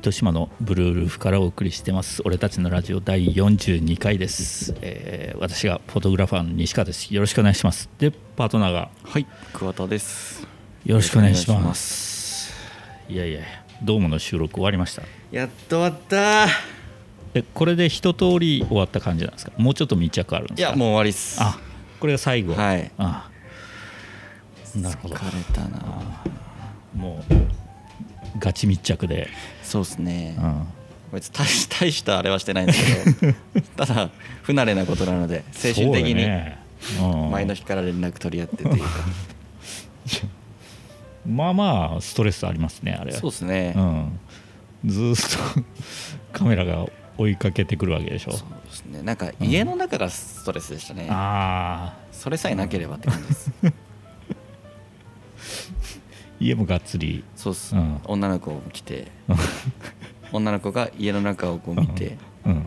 糸島のブルールーフからお送りしてます。俺たちのラジオ第42回です、えー私がフォトグラファーの西川です。よろしくお願いします。でパートナーがはい桑田です。よろしくお願いします。いやいやドームの収録終わりました？やっと終わった。えこれで一通り終わった感じなんですか？もうちょっと密着あるんですか？いやもう終わりっす。あこれが最後。はい。あなるほど。疲れたな。もうガチ密着で、そうっすね。うん、別に大し大したあれはしてないんですけど。ただ不慣れなことなので精神的に前の日から連絡取り合ってっていうか。まあまあストレスありますねあれそうっすね。うん、ずーっとカメラが追いかけてくるわけでしょ。そうですね。なんか家の中がストレスでしたね。ああそれさえなければって感じです家もがっつり。そうっす。うん。女の子来て。女の子が家の中をこう見て。うん。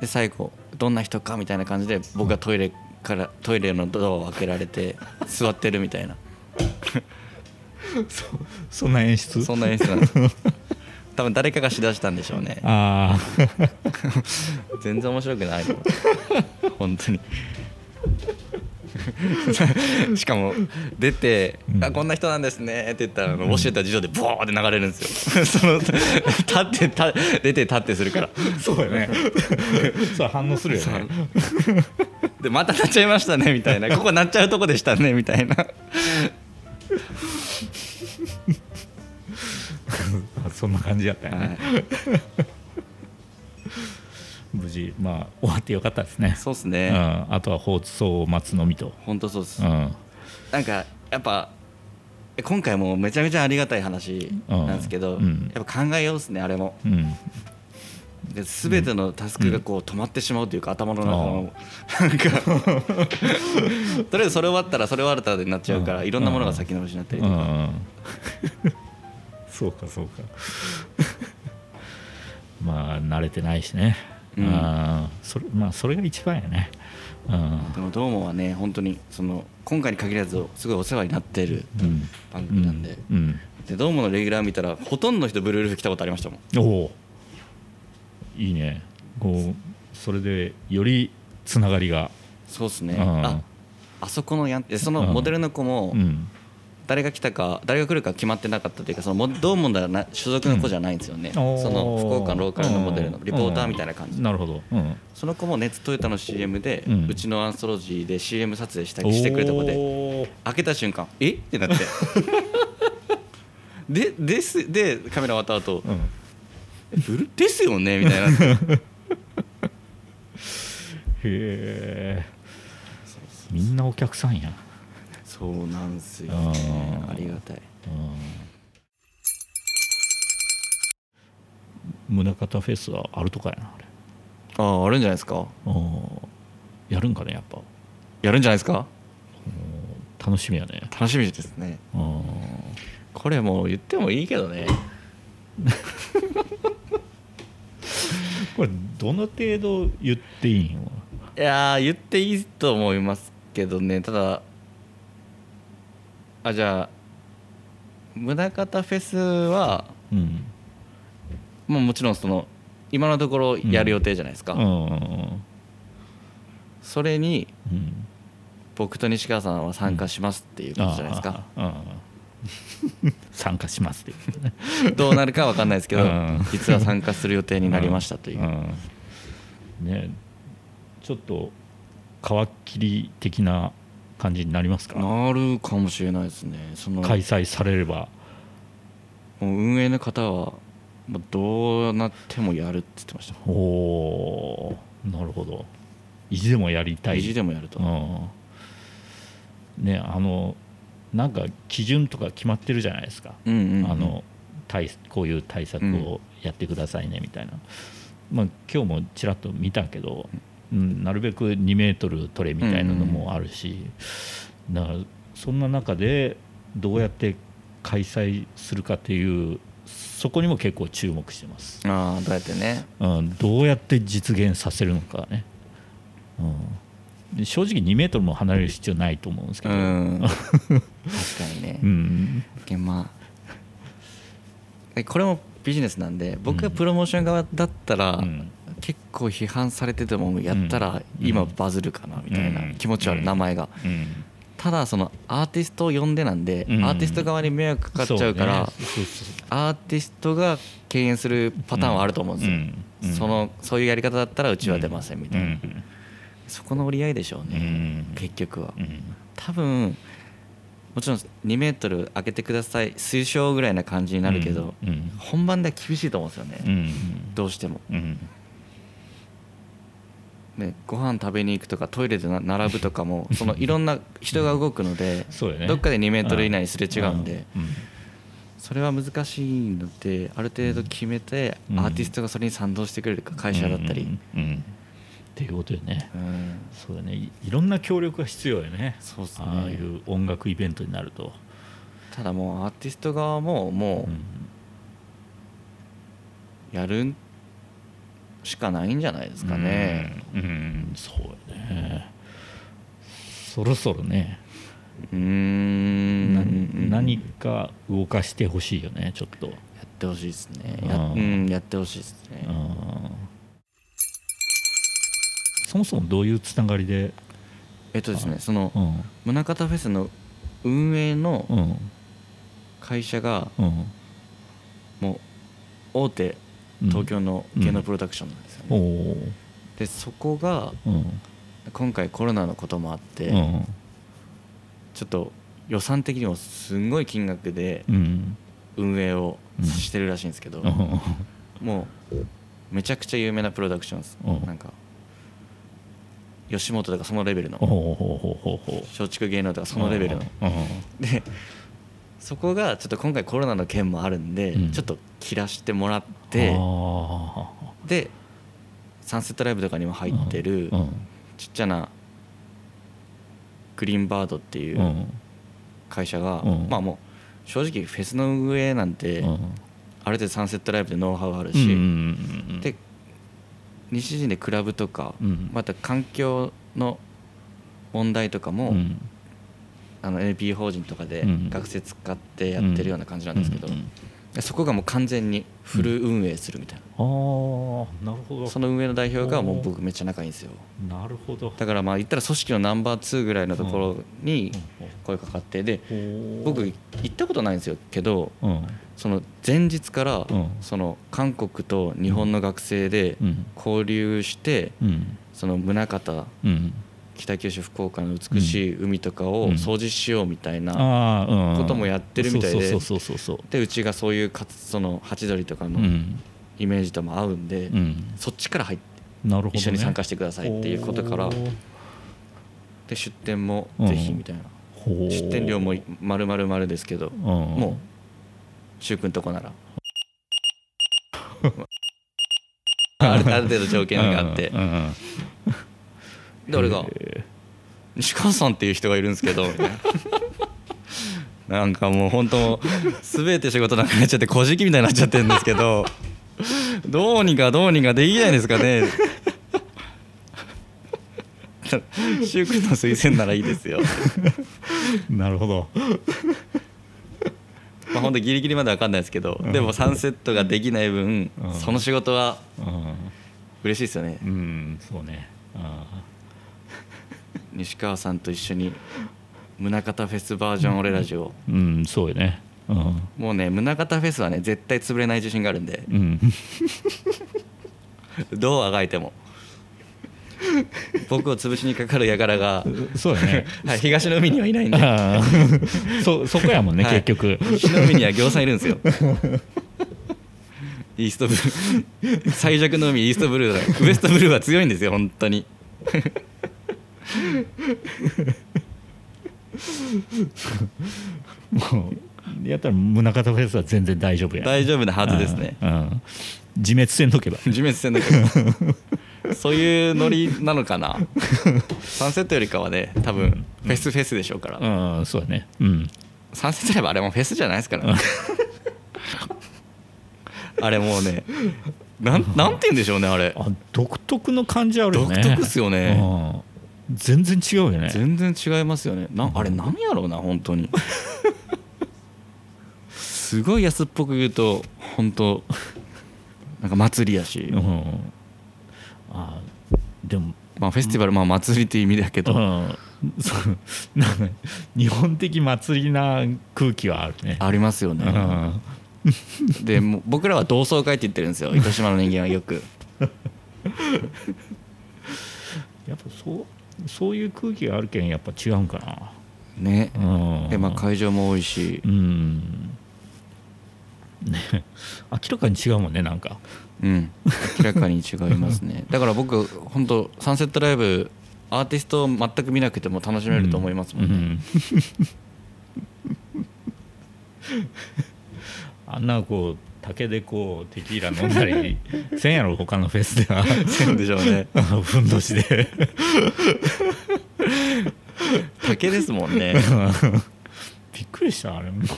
で最後どんな人かみたいな感じで僕がトイレからトイレのドアを開けられて座ってるみたいな。そんな演出？そんな演出なんです。多分誰かがしだしたんでしょうね。ああ全然面白くないの本当に しかも出て、うん。あこんな人なんですね。って言ったらあの教えた自動でボーって流れるんですよ。その立ってた出て立ってするから。そうだよ ね。そう反応するよね。でまたなっちゃいましたねみたいな。ここなっちゃうとこでしたねみたいな。あそんな感じだったよね、はい無事まあ終わってよかったですね。そうっすうね、ん、あとは放送を待つのみと、本当そうです、うん、なんかやっぱえ今回もめちゃめちゃありがたい話なんですけど、うん。やっぱ考えようっすねあれも。うん。で全てのタスクがこう止まってしまうというか、頭の中の。なんか とりあえずそれ終わったらそれ終わったでになっちゃうから、うん。いろんなものが先延ばしになったりとか、うん。そうかそうか。まあ慣れてないしね、うん。それまあそれが一番やね、うん。でもどうもはね本当にその今回に限らずすごいお世話になってるうん。番組なんで,、うん。でどうものレギュラー見たらほとんどの人ブルールーフ来たことありましたもん。おお。いいね。こうそれでよりつながりが、そうっすね、うん。ああそこのやんでそのうん。モデルの子もうん、誰が来たか誰が来るか決まってなかったというかそのモどうもだな所属の子じゃないんですよね、おーその福岡のローカルのモデルのうん。リポーターみたいな感じ。でなるほど、うん、その子も熱トヨタの CM で、ううんちのアンソロジーで CM 撮影したりしてくれた子で開けた瞬間え？ってなって。でですでカメラ終わった後うん。ですよね？みたいな。へえみんなお客さんや、そうなんすよあねーありがたい。うん、宗像フェスはあるとかやなあれ。あああるんじゃないですか？うん。やるんかねやっぱ。やるんじゃないですか？楽しみやね。楽しみですね。うん。これもう言ってもいいけどね。これどの程度言っていいん？よいやー言っていいと思いますけどね。ただあじゃあ宗像フェスは、うん。まあ、もちろんその今のところやる予定じゃないですか、うんうんそれにうん。僕と西川さんは参加しますっていうことじゃないですか、参加しますって。いうねどうなるかわかんないですけど、うん。実は参加する予定になりましたという、ん。ねちょっと皮切り的な感じになりますか？なるかもしれないですね。その開催されれば。もう運営の方はどうなってもやるって言ってました。おおーなるほど。意地でもやりたい。意地でもやると、うん。ねあのなんか基準とか決まってるじゃないですか、うんうんうん。あの対こういう対策をやってくださいねみたいな、まあ、今日もちらっと見たけど、うん、なるべく2メートル取れみたいなのもあるし、だからそんな中でどうやって開催するかっていうそこにも結構注目してます、ああどうやってね。うん、どうやって実現させるのかね、うん、で正直2メートルも離れる必要ないと思うんですけうど、ん。確かにね。うんまあ。えこれもビジネスなんで僕がプロモーション側だったら、うん結構批判されててもやったら今バズるかなみたいな気持ちはある、うん。名前が。うん。ただそのアーティストを呼んでなんで、うん。アーティスト側に迷惑かかっちゃうからアーティストが敬遠するパターンはあると思うんですよ、そのそういうやり方だったらうちは出ませんみたいな、うん。そこの折り合いでしょうね、うん。結局は、うん。多分もちろん2メートル開けてください推奨ぐらいな感じになるけど、うん。本番では厳しいと思うんですよね、うん。どうしても、うんね、ご飯食べに行くとかトイレでな並ぶとかも そのいろんな人が動くので、そうよね。どっかで2メートル以内にすれ違うんで、うん。それは難しいのである程度決めてうん。アーティストがそれに賛同してくれるか会社だったり、うん。うん。っていうことよね。うん。そうだね。いいろんな協力が必要よね。そうっすね。ああいう音楽イベントになると、ただもうアーティスト側ももうん。うやるしかないんじゃないですかね。うん、うん。そうよね。そろそろね、うん。ん何か動かしてほしいよねちょっと、やってほしいですね。やうん。うんやってほしいですね。うん。そもそもどういうつながりで、えっとですねそのうん。宗像フェスの運営のうん。会社がうん、もう大手東京の芸能プロダクションなんですよおね。おでそこがうん。今回コロナのこともあって、うん。ちょっと予算的にもすんごい金額でうん。運営をしてるらしいんですけど、うん。もうめちゃくちゃ有名なプロダクションです、うん。なんか吉本とかそのレベルの。松竹芸能とかそのレベルの。うん。でそこがちょっと今回コロナの件もあるんで、うん。ちょっと切らしてもらってあでサンセットライブとかにも入ってるちっちゃなグリーンバードっていううん。会社が、うん。まあもう正直フェスの運営なんて、うん。ある程度サンセットライブでノウハウあるうんし、うんで西陣でクラブとか、うん。また環境の問題とかも、うんあの NPO 法人とかでうん学生使ってやってるような感じなんですけど、そこがもう完全にフル運営するみたいああなるほな、ど。その運営の代表がもう僕めっちゃ仲いいんですよ。なるほど。だからまあ言ったら組織のナンバー2ぐらいのところに声かかってで僕行ったことないんですよけどうん。その前日からうん。その韓国と日本の学生でうん。交流してうん。その宗像うん北九州福岡の美しい海とかをうん。掃除しようみたいなこともやってるみたいででうちがそういうかつそのハチドリとかのうん。イメージとも合うんでうん。そっちから入ってなるほどね。一緒に参加してくださいっていうことからで出店もぜひみたいな。ほう。出店料も丸々丸ですけどうん。もう柊君とこなら。あるある程度条件があってうんうんうんで俺がへ「西川さんっていう人がいるんですけど」みたいな。なんかもう本当全て仕事なくなっちゃって小じきみたいになっちゃってるんですけどどうにかどうにかできないですかね。柊君の推薦ならいいですよ。ーなるほど。まあ本当ギリギリまでわかんないですけど、うん。でもサンセットができない分、うん。その仕事はうん。嬉しいですよね、うんそうね。あ西川さんと一緒に宗像フェスバージョン俺ラジオ、ーうんそうよね。うん。もうね宗像フェスはね絶対潰れない自信があるんで。うん。どうあがいても。僕を潰しにかかる輩が、そうやね。はい、東の海にはいないんで。そそこやもんね、はい。結局。西の海には行さんいるんですよ。イーストブルー。最弱の海イーストブルーだ。ウエストブルーは強いんですよ本当にもうやったら宗像フェスは全然大丈夫や。大丈夫なはずですね。うん。うん。自滅せんとけば。自滅戦だけどそういうノリなのかな。サンセットよりかはね多分フェスフェスでしょうから、うんそうやね。うん。サンセットライブあれもフェスじゃないですからね。あれもうねなんなんて言うんでしょうねあれ。あ独特の感じあるよね。独特っすよね。うん全然違うよね。全然違いますよね。なあれ何やろうな本当に。すごい安っぽく言うと本当なんか祭りやし、うん。あでもまあ、フェスティバルまあ祭りっていう意味だけど、うん。そう。なんか日本的祭りな空気はあるね。ありますよね、うん。でもう僕らは同窓会って言ってるんですよ。糸島の人間はよく。やっぱそうそういう空気があるけんやっぱ違うんかね。なうん。でまあ会場も多いし。うん。ね。明らかに違うもんねなんか。うん。明らかに違いますね。だから僕本当サンセットライブアーティストを全く見なくても楽しめると思いますもんね、うん。あんなこう竹でこうテキーラ飲んだりせんやろ他のフェスではそうでしょうね。ふんどしで。竹ですもんね。びっくりしたあれも。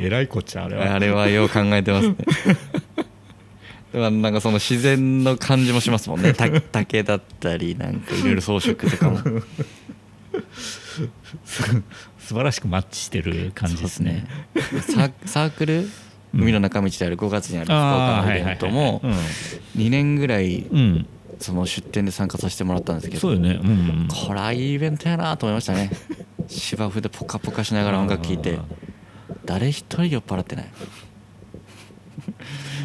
えらいこっちゃあれは。あれはよう考えてますね。でもなんかその自然の感じもしますもんね。た竹だったりなんかいろいろ装飾とかも素晴らしくマッチしてる感じですね。すね。サークル？海の中道である5月にある福岡のイベントも2年ぐらいその出店で参加させてもらったんですけどそうこれはいいイベントやなと思いましたね。芝生でポカポカしながら音楽聴いて誰一人酔っ払ってない。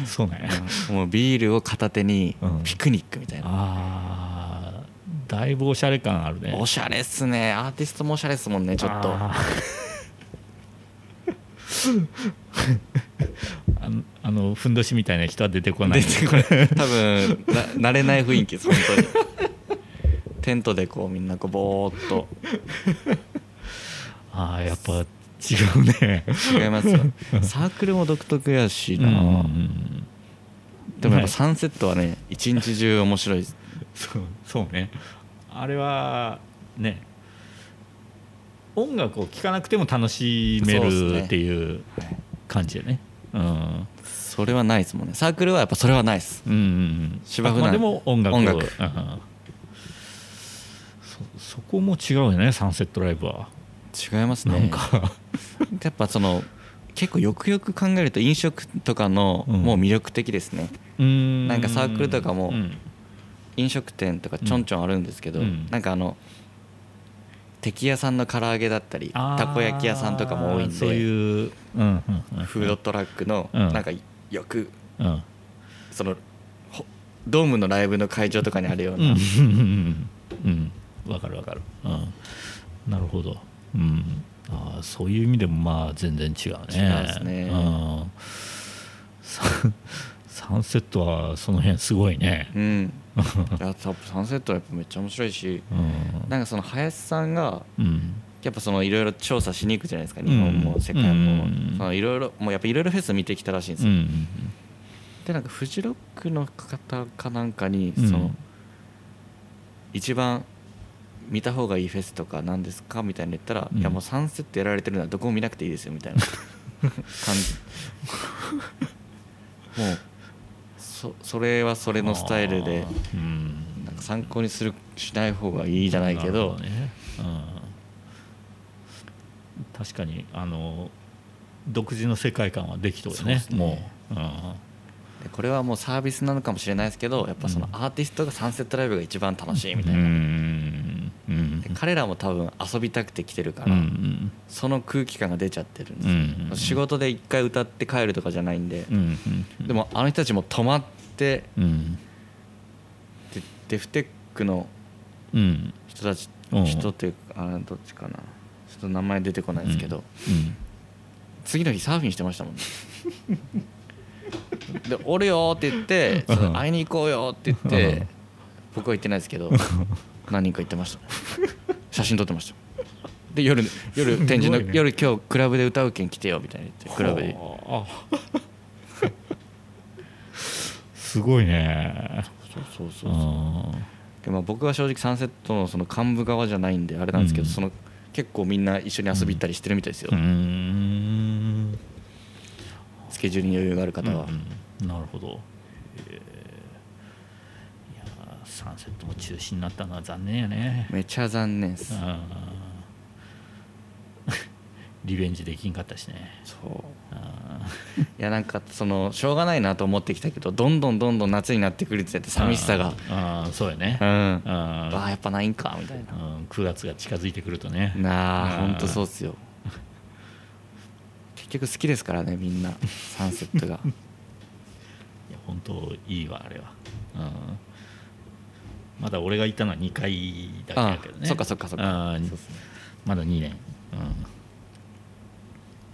そうね。もうビールを片手にうん。ピクニックみたいなだいぶおしゃれ感あるね。おしゃれっすね。アーティストもおしゃれっすもんねちょっと。あの あのふんどしみたいな人は出てこない。出てこない。多分な慣れない雰囲気です本当に。テントでこうみんなこうぼーっと。ああやっぱ違うね。違いますよ。サークルも独特やしな、うんでもやっぱサンセットはね一日中面白いそうそうねあれはね音楽を聴かなくても楽しめるっていう感じでね。うん。それはないですもんね。サークルはやっぱそれはないです。うんうんうん。芝生で。も音楽を。音楽。うん。そそこも違うよねサンセットライブは、違いますね。なんか。やっぱその結構よくよく考えると飲食とかのうん。もう魅力的ですね、うん。なんかサークルとかもうん飲食店とかちょんちょんあるんですけど、うん。なんかあの敵屋さんの唐揚げだったりたこ焼き屋さんとかも多いんでそういう、うんうんうん、フードトラックのうん。なんかよくうん。そのほドームのライブの会場とかにあるような、うん。わかるわかる、うん、なるほど、うん、あーそういう意味でもまあ全然違うね。違いますね。うん、ササンセットはその辺すごいね、うんいやサンセットはやっぱめっちゃ面白いしうん。なんかその林さんがうん。やっぱそのいろいろ調査しに行くじゃないですか日本も世界も。うん。そのいろいろもうやっぱいろいろフェス見てきたらしいんですよ、うん。でなんかフジロックの方かなんかにうん。その、一番見た方がいいフェスとか何ですかみたいに言ったら、うん。いやもうサンセットやられてるのはどこも見なくていいですよみたいな感じ。もうそそれはそれのスタイルでうん。なんか参考にするしない方がいいじゃないけど。ほね。うん、確かにあの独自の世界観はできとるね。ね。もう、うん。でこれはもうサービスなのかもしれないですけどやっぱそのうんアーティストがサンセットライブが一番楽しいみたいな、うん彼らも多分遊びたくて来てるから、うんその空気感が出ちゃってるんです仕事で一回歌って帰るとかじゃないんで、でもあの人たちも泊まってうん。でデフテックのうん。人たちうん。人っていうかあどっちかな。ちょっと名前出てこないですけど、うん。次の日サーフィンしてましたもんね。で「おるよ」って言って「その会いに行こうよ」って言ってうん。僕は行ってないですけど 何人か行ってました写真撮ってました。で夜夜展示の、ね夜今日クラブで歌うけん来てよみたいに言ってクラブで。はあ。すごいね。そうそうそうう。そうまあ僕は正直サンセットのその幹部側じゃないんであれなんですけど、うん。その結構みんな一緒に遊び行ったりしてるみたいですよ、うーん。スケジュールに余裕がある方は、うんうん。なるほど、えサンセットも中止になったのは残念やね。めちゃ残念です。うん。リベンジできんかったしね。そう。やなんかそのしょうがないなと思ってきたけどどんどんどんどん夏になってくるってって寂しさが。ああそうやね。うん。あああやっぱないんかみたいな。うん。9月が近づいてくるとね。なあうん。ほんとそうっすよ。結局好きですからねみんな。サンセットが。いや本当いいわあれは、うん、まだ俺が行ったのは2回だけやけどね。あそっかそっかそっか。ね。まだ2年、う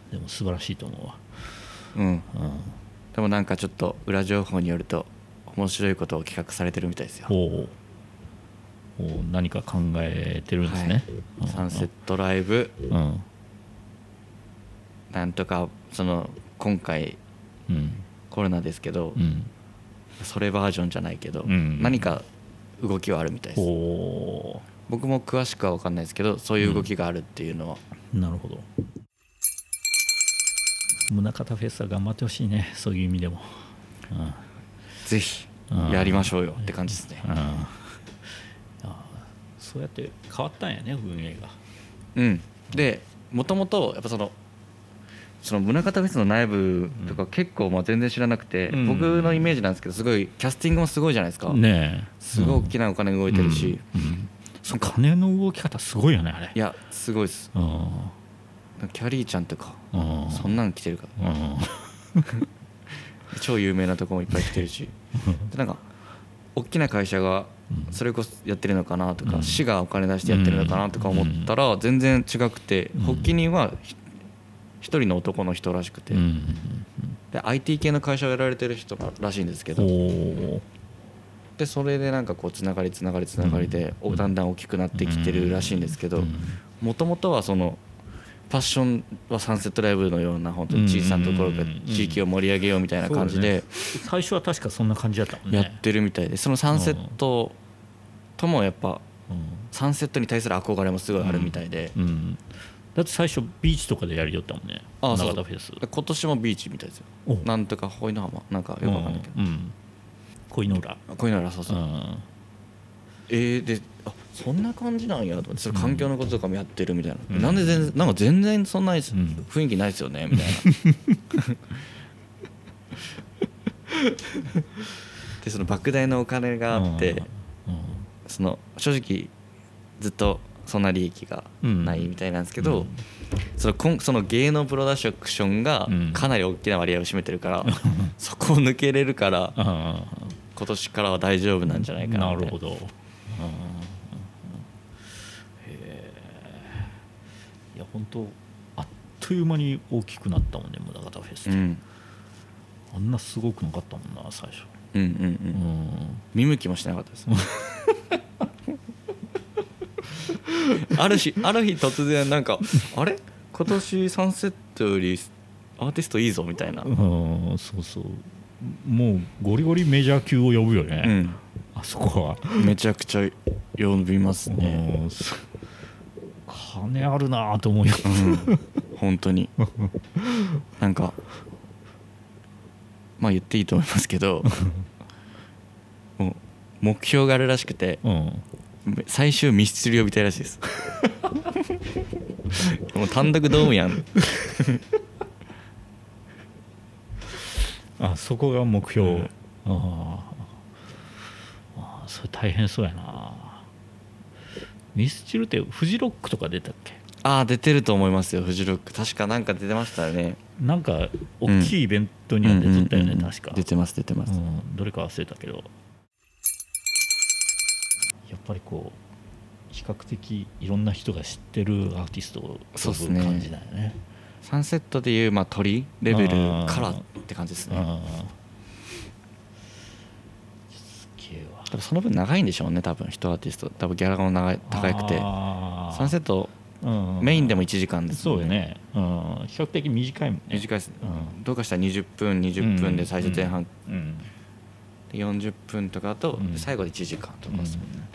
ん、でも素晴らしいと思うわ、うん。うん、でもなんかちょっと裏情報によると面白いことを企画されてるみたいですよ。ほうほう。何か考えてるんですね、はい。サンセットライブ。うんうん。なんとかその今回うん。コロナですけど、うん。それバージョンじゃないけど、うん。何か動きはあるみたいです。ほ僕も詳しくは分かんないですけどそういう動きがあるっていうのは、うなるほど。宗像フェスは頑張ってほしいね。そういう意味でも、うん。ぜひうんやりましょうよって感じですね。うん。そうやって変わったんやね運営が。うん。でもともとやっぱそのその宗像フェスの内部とか結構まあ全然知らなくて、うん。僕のイメージなんですけどすごいキャスティングもすごいじゃないですか、ねえ。すごい大きなお金動いてるし、うん。うん。その金の動き方すごいよねあれ。いやすごいです。うん。キャリーちゃんとかうん。そんなん来てるから。うん。超有名なとこもいっぱい来てるし。でなんか大きな会社がそれこそやってるのかなとか、うん。市がお金出してやってるのかなとか思ったら全然違くて、うん。発起人はひ一人の男の人らしくて、うんで IT 系の会社をやられてる人らしいんですけおど。おでそれでなんかこうつながりつながりつながりで、おだんだん大きくなってきてるらしいんですけどもともとはそのファッションはサンセットライブのような本当に小さなところから地域を盛り上げようみたいな感じで最初は確かそんな感じだったもんね。やってるみたいでそのサンセットともやっぱサンセットに対する憧れもすごいあるみたいでだって最初ビーチとかでやりよったもんね。ああそ田フェス。今年もビーチみたいですよ。おなんとかホイの浜。なんかよくわかんないけど。うん。うん。恋の裏こういうのらそうそううん。えー、であそん。な感じなん。やと思ってそれ環境のこととかもやってるみたいな、うん。なん。で全然なん。か全然そん。な雰ん。囲気ないですよねみたいなでその莫大なお金があって、うん。その正直ずっとそんな利益がないみたいなんですけど、うん。そのこんその芸能プロダクションがうん。かなり大きな割合を占めてるから、そこを抜けれるからあ今年からは大丈夫なんじゃないかななるほど。いや本当あっという間に大きくなったもんね宗像フェスって、うん。あんなすごくなかったもんな最初。うんうんううんん。見向きもしなかったです ある日ある日突然なんかあれ？今年サンセットよりアーティストいいぞみたいな、うんそうそう。もうゴリゴリメジャー級を呼ぶよね、うん、あそこは、めちゃくちゃ呼びますね、金あるなと思うようん、本当に。なんかまあ言っていいと思いますけど もう目標があるらしくて。うん最終ミスチル呼びたいらしいです。もう単独ドームやん。あそこが目標、うん。あああそれ大変そうやな。ミスチルってフジロックとか出たっけ？ああ出てると思いますよフジロック。確かなんか出てましたよね。なんか大きいイベントには出とったよね、うん。確か。出てます出てます、うん、どれか忘れたけどやっぱりこう比較的いろんな人が知ってるアーティストを呼そう感じだよね。サンセットでいうまあ鳥レベルからって感じですね。その分長いんでしょうね多分一アーティスト。多分ギャラが長い高くて。サンセットうんメインでも1時間ですもんそうよね、うん、比較的短いもんね。短いですね。うん。どうかしたら20分20分で最初前半。うん。で40分とかだとうん。最後で1時間とかですもんね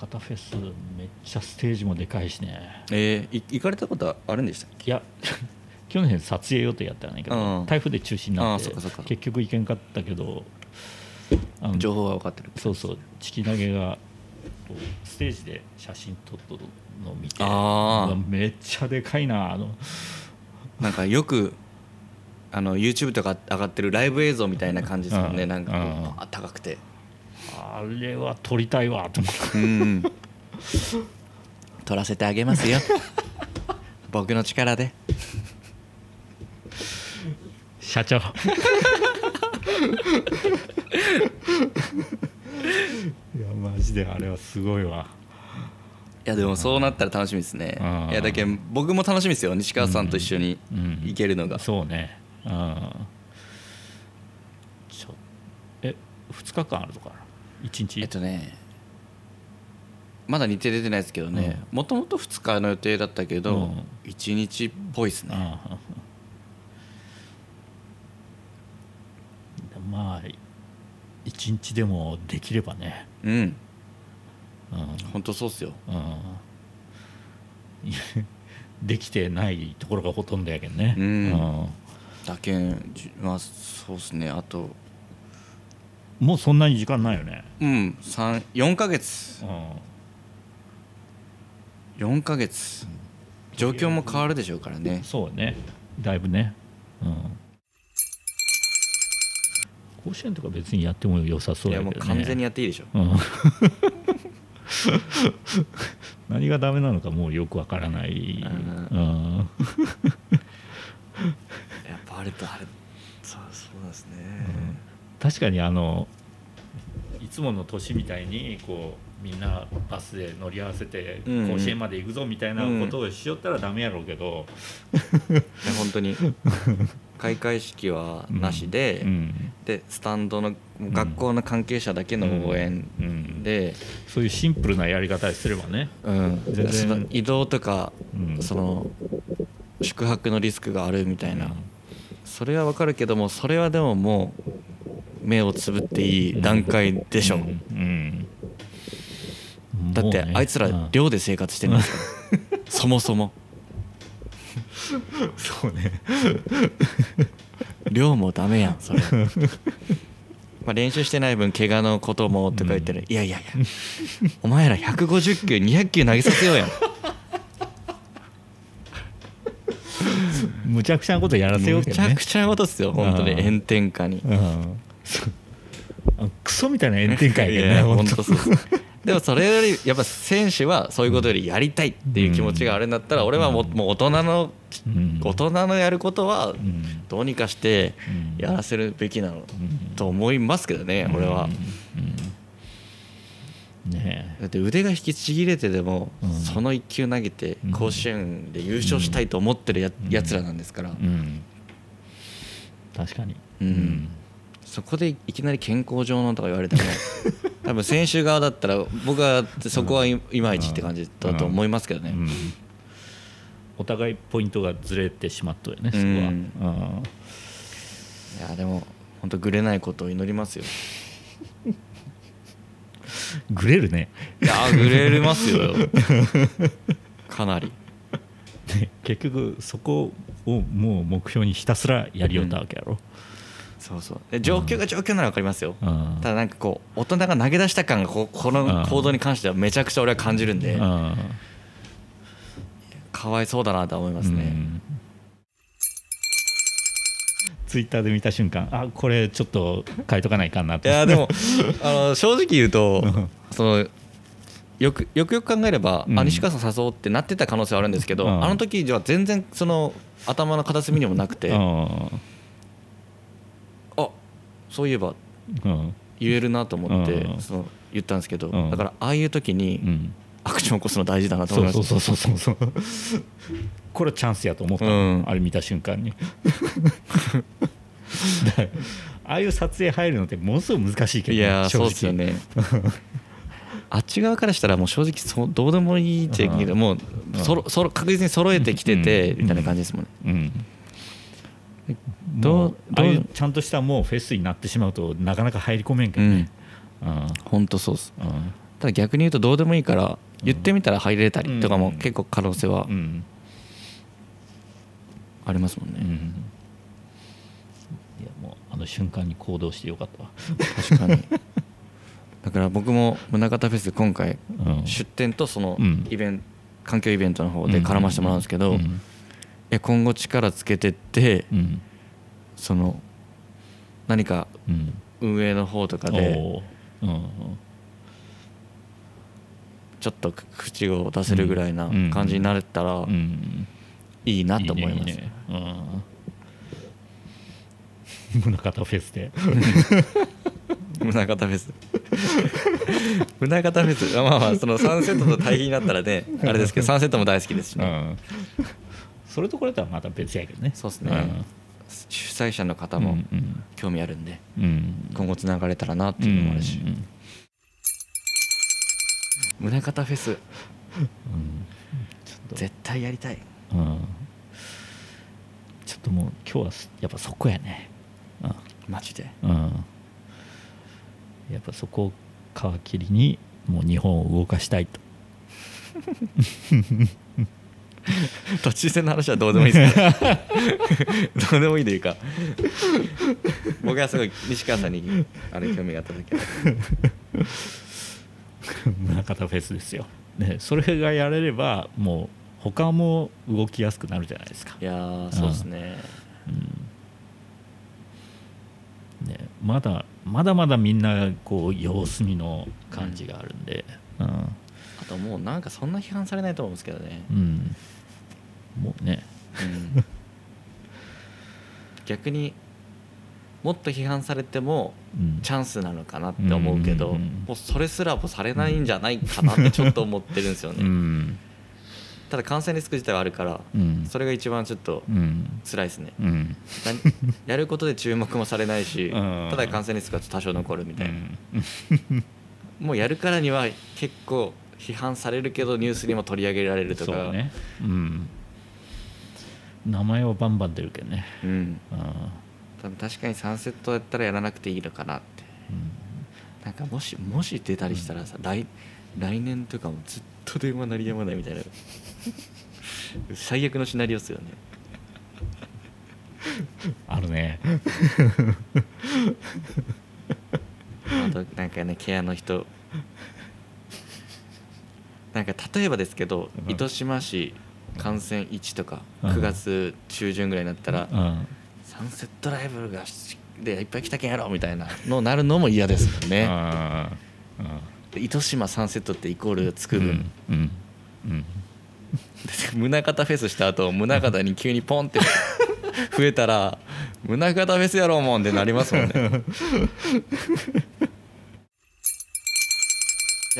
宗像フェスめっちゃステージもでかいしね。えーい行かれたことあるんでしたっけ？いや 去年撮影予定やったんやけど、うん。台風で中止になって結局行けんかったけどあの情報は分かってる。そうそうチキ投げがステージで写真撮っとるのを見てめっちゃでかいなあの。なんかよくあの YouTube とか上がってるライブ映像みたいな感じですもんねうん。なんかこう高くてあれは撮りたいわと。思ってうん。撮らせてあげますよ。僕の力で。社長。いやマジであれはすごいわ。いやでもそうなったら楽しみですね。うん。いやだけど僕も楽しみですよ。西川さんと一緒にうん行けるのが。そうね。うん。ちょえ2日間あるのかな1日。えっとねまだ日程出てないですけどねもともと2日の予定だったけどうん。1日っぽいですね。ああまあ一日でもできればね。うん。うん。本当そうっすよ。うん。できてないところがほとんどやけんね。うん。だけんじまあそうっすね。あともうそんなに時間ないよね。うん4ヶ月。うん。4ヶ月。状況も変わるでしょうからね。そうね。だいぶね。うん。甲子園とか別にやっても良さそいうやもうやけどね完全にやっていいでしょ。うん。何がダメなのかもうよくわからない、ううんやっぱあれとあれそうそうなんですね確かにあのいつもの年みたいにこうみんなバスで乗り合わせてうんうん甲子園まで行くぞみたいなことをしよったらダメやろうけど、い や本当に。開会式はなしで、うん。でスタンドの学校の関係者だけの応援うん。で、そういうシンプルなやり方すればね、うん。移動とか、うん。その宿泊のリスクがあるみたいな、うん。それはわかるけどもそれはでももう目をつぶっていい段階でしょ、う。んうん。だってあいつらうん。寮で生活してるんですから。そもそも。そうね。寮もダメやんそれ。まあ練習してない分怪我のこともとか言ってる、いやいやいや。お前ら150球200球投げさせようや。ん むちゃくちゃなことやらせようむけどね。ちゃくちゃなことっすよ本当に。うん。炎天下に。うん クソみたいな炎天下やけどね本当。でもそれよりやっぱ選手はそういうことよりやりたいっていう気持ちがあるんだったら俺はもうもう大人のうん。大人のやることはうん。どうにかしてうんやらせるべきなのうん。と思いますけどね俺は。うん。ねだって腕が引きちぎれてでもうん。その1球投げてうん。甲子園で優勝したいと思ってるやつらなんですから。確かに。うんそこでいきなり健康上のとか言われても 多分選手側だったら僕はそこはいいまいちって感じだと思いますけどね。うん。お互いポイントがずれてしまっとるよねそこうん。はいやでも本当ぐれないことを祈りますよ。う んグレるね。いやぐれますよ。かなり。ね結局そこをもう目標にひたすらやりよったわけやろそうそう。で状況が状況なら分かりますよ。うん。ただなんかこう大人が投げ出した感がここの行動に関してはめちゃくちゃ俺は感じるんで。うん。かわいそうだなとは思いますね。うん。ツイッターで見た瞬間あこれちょっと書いとかないかんなと。いやでも あの正直言うとそのよくよくよく考えれば、うん。あ西川さん誘おうってなってた可能性はあるんですけど、うん。あの時は全然その頭の片隅にもなくて、そういえばうん言えるなと思って、うん。その言ったんですけど、うん。だからああいう時にうん。アクションを起こすの大事だなと思いますそうそうそうそうそうそうこれチャンスやと思ったの、うん。あれ見た瞬間に。ああいう撮影入るのってものすごい難しいけどいね、やー正直。そうですよね。あっち側からしたらもう正直そうどうでもいいってけどうん。もうそろそろ確実に揃えてきててうん。みたいな感じですもんね。うん。どうもうああいうちゃんとしたもうフェスになってしまうとなかなか入り込めんけどね、うん。本当そうっす。うん。ただ逆に言うとどうでもいいから言ってみたら入れたりとかもうん。結構可能性はうん。ありますもんね、うん。いやもうあの瞬間に行動してよかったわ、確かに。だから僕も宗像フェス今回うん。出店とそのうん。イベント環境イベントの方で絡ませてもらうんですけど、うん。や今後力つけてってうんその何かうん運営の方とかでうんちょっと口を出せるぐらいな感じになれたらうんいいなと思います、ねね。うん。宗像フェスで。宗像フェス。宗像フェス。まあまあそのサンセットと対比になったらね あれですけどサンセットも大好きですしね、うんそれとこれとはまた別やけどね。そうですね。主催者の方もうん興味あるんでうん。うん今後つながれたらなっていうのもあるし。うん宗像フェス。うん。絶対やりたい。うん。ちょっともう今日はやっぱそこやね。マジで。うん、うん、やっぱそこを皮切りにもう日本を動かしたいと 都知事選の話はどうでもいいですか？どうでもいいというか。僕はすごい西川さんにあれ興味があった時は宗像フェスですよ、ね、それがやれればもう他も動きやすくなるじゃないですか。いやーそうですね。ね、まだまだまだみんなこう様子見の感じがあるんで、うん。あともうなんかそんな批判されないと思うんですけどね、うんもうね。うん。逆にもっと批判されてもうん。チャンスなのかなって思うけど、もうそれすらもされないんじゃないかなって ちょっと思ってるんですよね、うん。ただ感染リスク自体はあるからうん。それが一番ちょっとうん。辛いですね、うん。何やることで注目もされないし、うん。ただ感染リスクが多少残るみたいな、うん。もうやるからには結構批判されるけどニュースにも取り上げられるとか。そうね。うん名前はバンバン出るけどね。うん、あ多分確かにサンセットやったらやらなくていいのかなって。ーなんかもしもし出たりしたらさ、来来年とかもずっと電話鳴りやまないみたいな。最悪のシナリオっすよね。あるね。あとなんかねケアの人。なんか例えばですけど、うん。糸島市感染1とかうん。9月中旬ぐらいになったら、うん。サンセットライブがしでいっぱい来たけんやろみたいなのなるのも嫌ですよね。あー糸島サンセットってイコールつくうん。分、うん。うん。宗像フェスした後宗像に急にポンって 増えたら宗像フェスやろうもんってなりますもんね。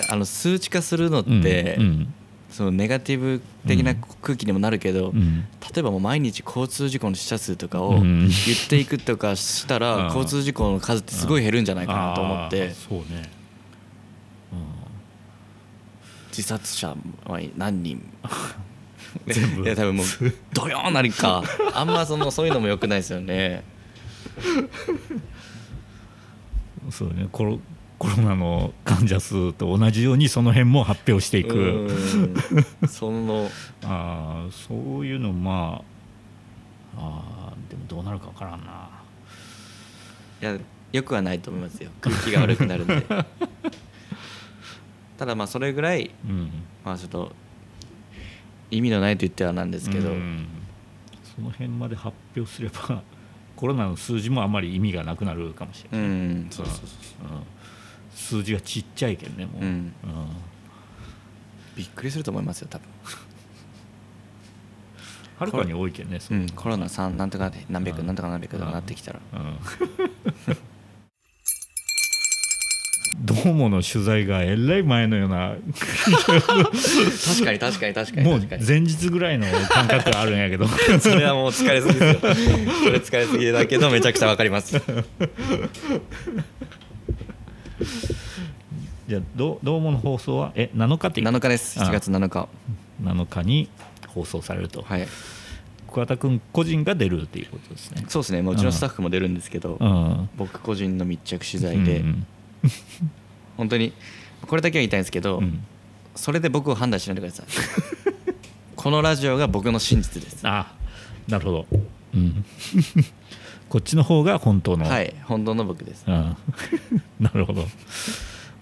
あの数値化するのって、うんそのネガティブ的な空気にもなるけど、うん。例えばもう毎日交通事故の死者数とかをうん。言っていくとかしたら、うん。交通事故の数ってすごい減るんじゃないかなと思って。そうね。自殺者は何人？全部。いや多分もう ドヨーンなりか。あんまそのそういうのもよくないですよね。うんそうね。コロコロナの患者数と同じようにその辺も発表していく。うん。その。あーそういうのまああーでもどうなるか分からんな。いやよくはないと思いますよ。空気が悪くなるんで。ただまあそれぐらいうん。まあちょっと意味のないと言ってはなんですけど、うん。その辺まで発表すればコロナの数字もあまり意味がなくなるかもしれうない、ん。そうそうそう。うん数字がちっちゃいけんねもう、うん。うん。びっくりすると思いますよ多分、はるかに多いけんねそううん、コロナ3なんとかで何百うん。なんとか何百とかなってきたら。うん。どうもの取材がえらい前のような。確かに確かに確かに。もう前日ぐらいの感覚があるんやけど。それはもう疲れすぎですよ。それ疲れすぎだけどめちゃくちゃわかります じゃあどうどうもの放送は？え7日って7日です。あ。7月7日。7日に放送されると、はい。桑田君個人が出るっていうことですね。そうですね。もううちのスタッフも出るんですけどうん。僕個人の密着取材で、う ん本当にこれだけは言いたいんですけど、うん。それで僕を判断しないでください。このラジオが僕の真実です。あなるほど、うん、こっちの方が本当の、はい本当の僕です。うん。なるほど。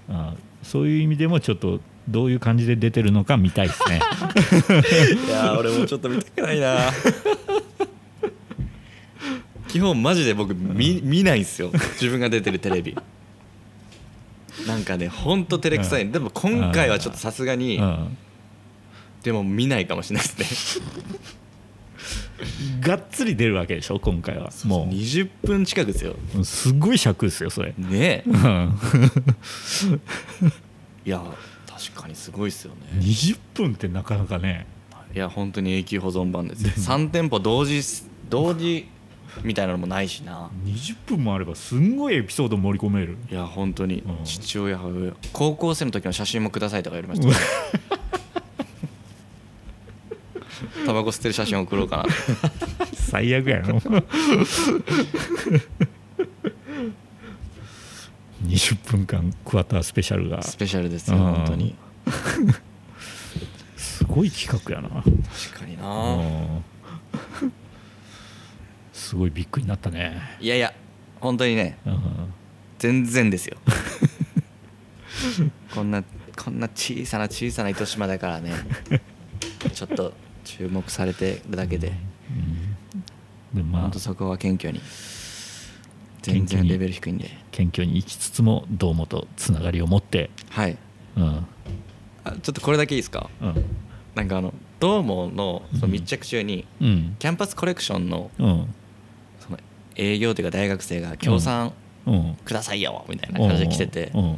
あそういう意味でもちょっとどういう感じで出てるのか見たいですね。いやー俺もちょっと見たくないな。基本マジで僕見見ないんですよ。自分が出てるテレビ。なんかねほんと照れくさい。でも今回はちょっとさすがにうん。でも見ないかもしれないですねがっつり出るわけでしょ今回は。も20分近くですよ。うすっごい尺ですよそれ。ねえ。うん。いや確かにすごいですよね。20分ってなかなかね。いや本当に永久保存版ですよ。3店舗同時同時みたいなのもないしな。20分もあればすんごいエピソード盛り込める。いや本当に。うん。父親母親高校生の時の写真もくださいとか言われました ねタバコ吸ってる写真送ろうかな 最悪やろ。20分間クワタースペシャルが。スペシャルですようん。本当に。すごい企画やな。確かにな。うん。すごいビッグになったね。いやいや本当にねうん。全然ですよ。こんなこんな小さな小さな糸島だからねちょっと注目されてるだけで。でまあ本当そこは謙虚に。全然レベル低いんで。謙虚に生きつつも堂本つながりを持って。はい。うん。あちょっとこれだけいいですか？うん。なんかあのどうものその密着中にうん。キャンパスコレクションのうん。その営業というか大学生が協賛うん。くださいよみたいな感じで来てて。うん。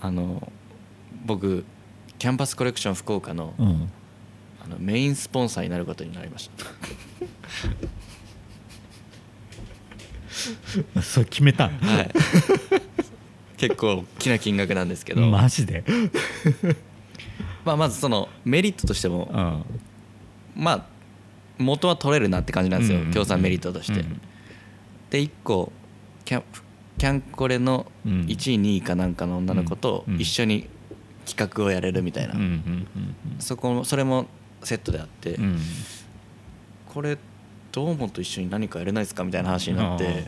あの僕キャンパスコレクション福岡のうん。あのメインスポンサーになることになりました。それ決めたん？はい。結構大きな金額なんですけど、マジで？まあ、まずそのメリットとしてもうん。まあ元は取れるなって感じなんですよ、うん協賛メリットとして、うんで1個キャンキャンコレのうん。1位2位かなんかの女の子とうん一緒に企画をやれるみたいな、うんうんそこもそれもセットであって、うん。うんこれどうもと一緒に何かやれないですかみたいな話になって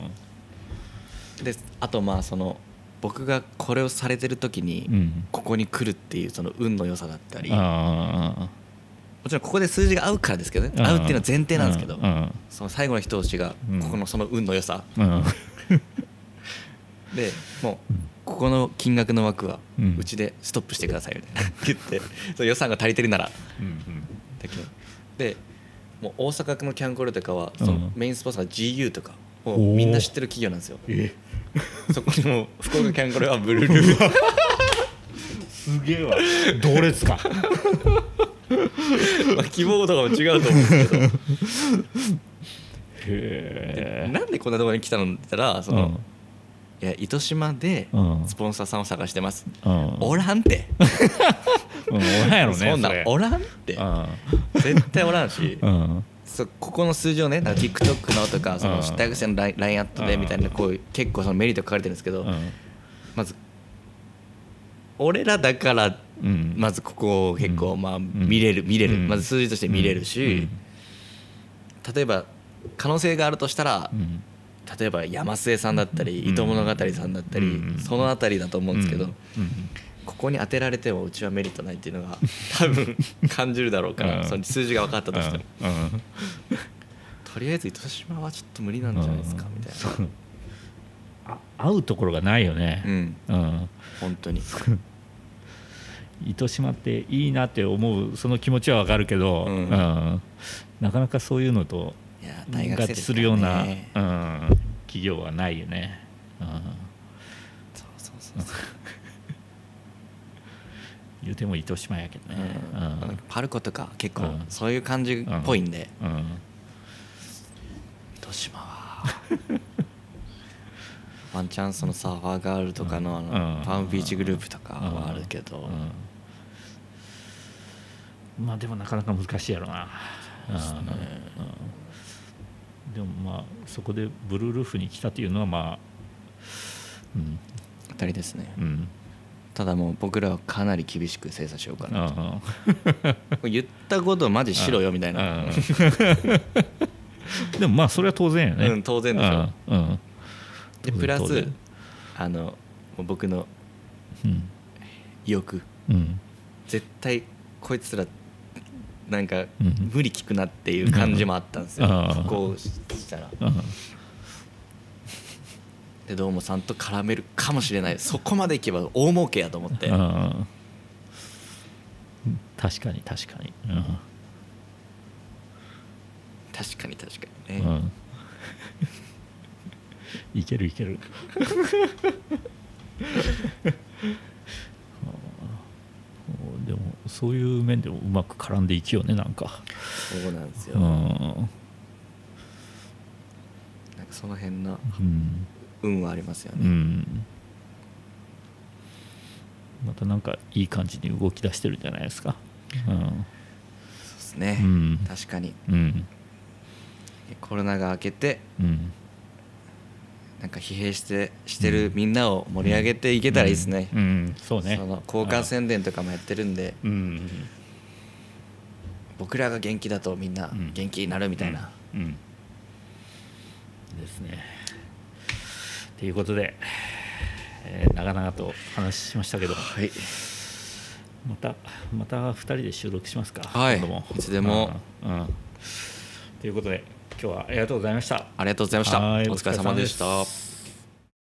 であとまあその僕がこれをされてる時にうん。ここに来るっていうその運の良さだったりもあちろんここで数字が合うからですけどねあ合うっていうのは前提なんですけどうん。その最後の一押しがうん。ここのその運の良さ。うん。でもうここの金額の枠はうん。うちでストップしてくださいみたいな言ってその予算が足りてるならでもう大阪のキャンコレとかはうん。そのメインスポンサーが GU とかをおー。みんな知ってる企業なんですよ。え そこにも福岡キャンコレはブルルーすげえわ。同列か。まあ希望とかも違うと思うんですけど。へえ。なんでこんなところに来たのって言ったらその、いや糸島でうん。スポンサーさんを探してます、うん。おらんって、うんおらんやろね そんなおらんって。うん。絶対おらんし、うん。そここの数字をねなんか TikTok のとかそうん。の大学生の LINE ラインアットでみたいなこういう結構そのメリット書かれてるんですけど、うん。まず俺らだからうん。まずここを結構うんまあん。見れる見れる。うん。まず数字として見れるし例えば可能性があるとしたら例えば山末さんだったりうん。糸物語さんだったりうん。その辺りだと思うんですけどうんここに当てられてもうちはメリットないっていうのが 多分感じるだろうかうん。らその数字が分かったとしても。うん。うん。とりあえず糸島はちょっと無理なんじゃないですかみたいそう。あ合うところがないよね。なうん。うん。本当に。糸島っていいなって思うその気持ちはわかるけど、うん。うん。なかなかそういうのと合致するような、ねうん、企業はないよね、うん、そうそうそうそう言うても糸島やけどね、うん。パルコとか結構うん。そういう感じっぽいんで。うん。うん。糸島は。ワンチャンそのサーファーガールとかのあうん。のパームビーチグループとかはあるけど。うん。まあでもなかなか難しいやろな。うん。うん。でもまあそこでブルールーフに来たというのはまあうん。当たりですね。うんただもう僕らはかなり厳しく精査しようかなと。うん言ったことをマジしろよみたいな。うん でもまあそれは当然よね、うん当然でしょ。うでプラスあの僕の欲。うん。絶対こいつらなんかうん。無理聞くなっていう感じもあったんですよ、うんこうしたら。うんでどうもさんと絡めるかもしれない。そこまでいけば大儲けやと思って。うん確かに確かに。確かに確かにね、うん、うん、いけるいける。でもそういう面でもうまく絡んでいきようねなんか。そうなんですよ、うん。なんかその辺のうん運はありますようね、ん。またなんかいい感じに動き出してるんじゃないですか。そうですね、うん。確かに。うん。コロナが明けてうん。なんか疲弊してしてるみんなを盛り上げていけたらいいですね、うん。うん。そうね。その交換宣伝とかもやってるんで。うん。僕らが元気だとみんなうん元気になるみたいな、うん。うん。ですねということで、えー長々と話しましたけどはい。またまた2人で収録しますかはい。今度も。いつでも。うんうん。ということで今日はありがとうございました。ありがとうございました。おはい。疲れ様でした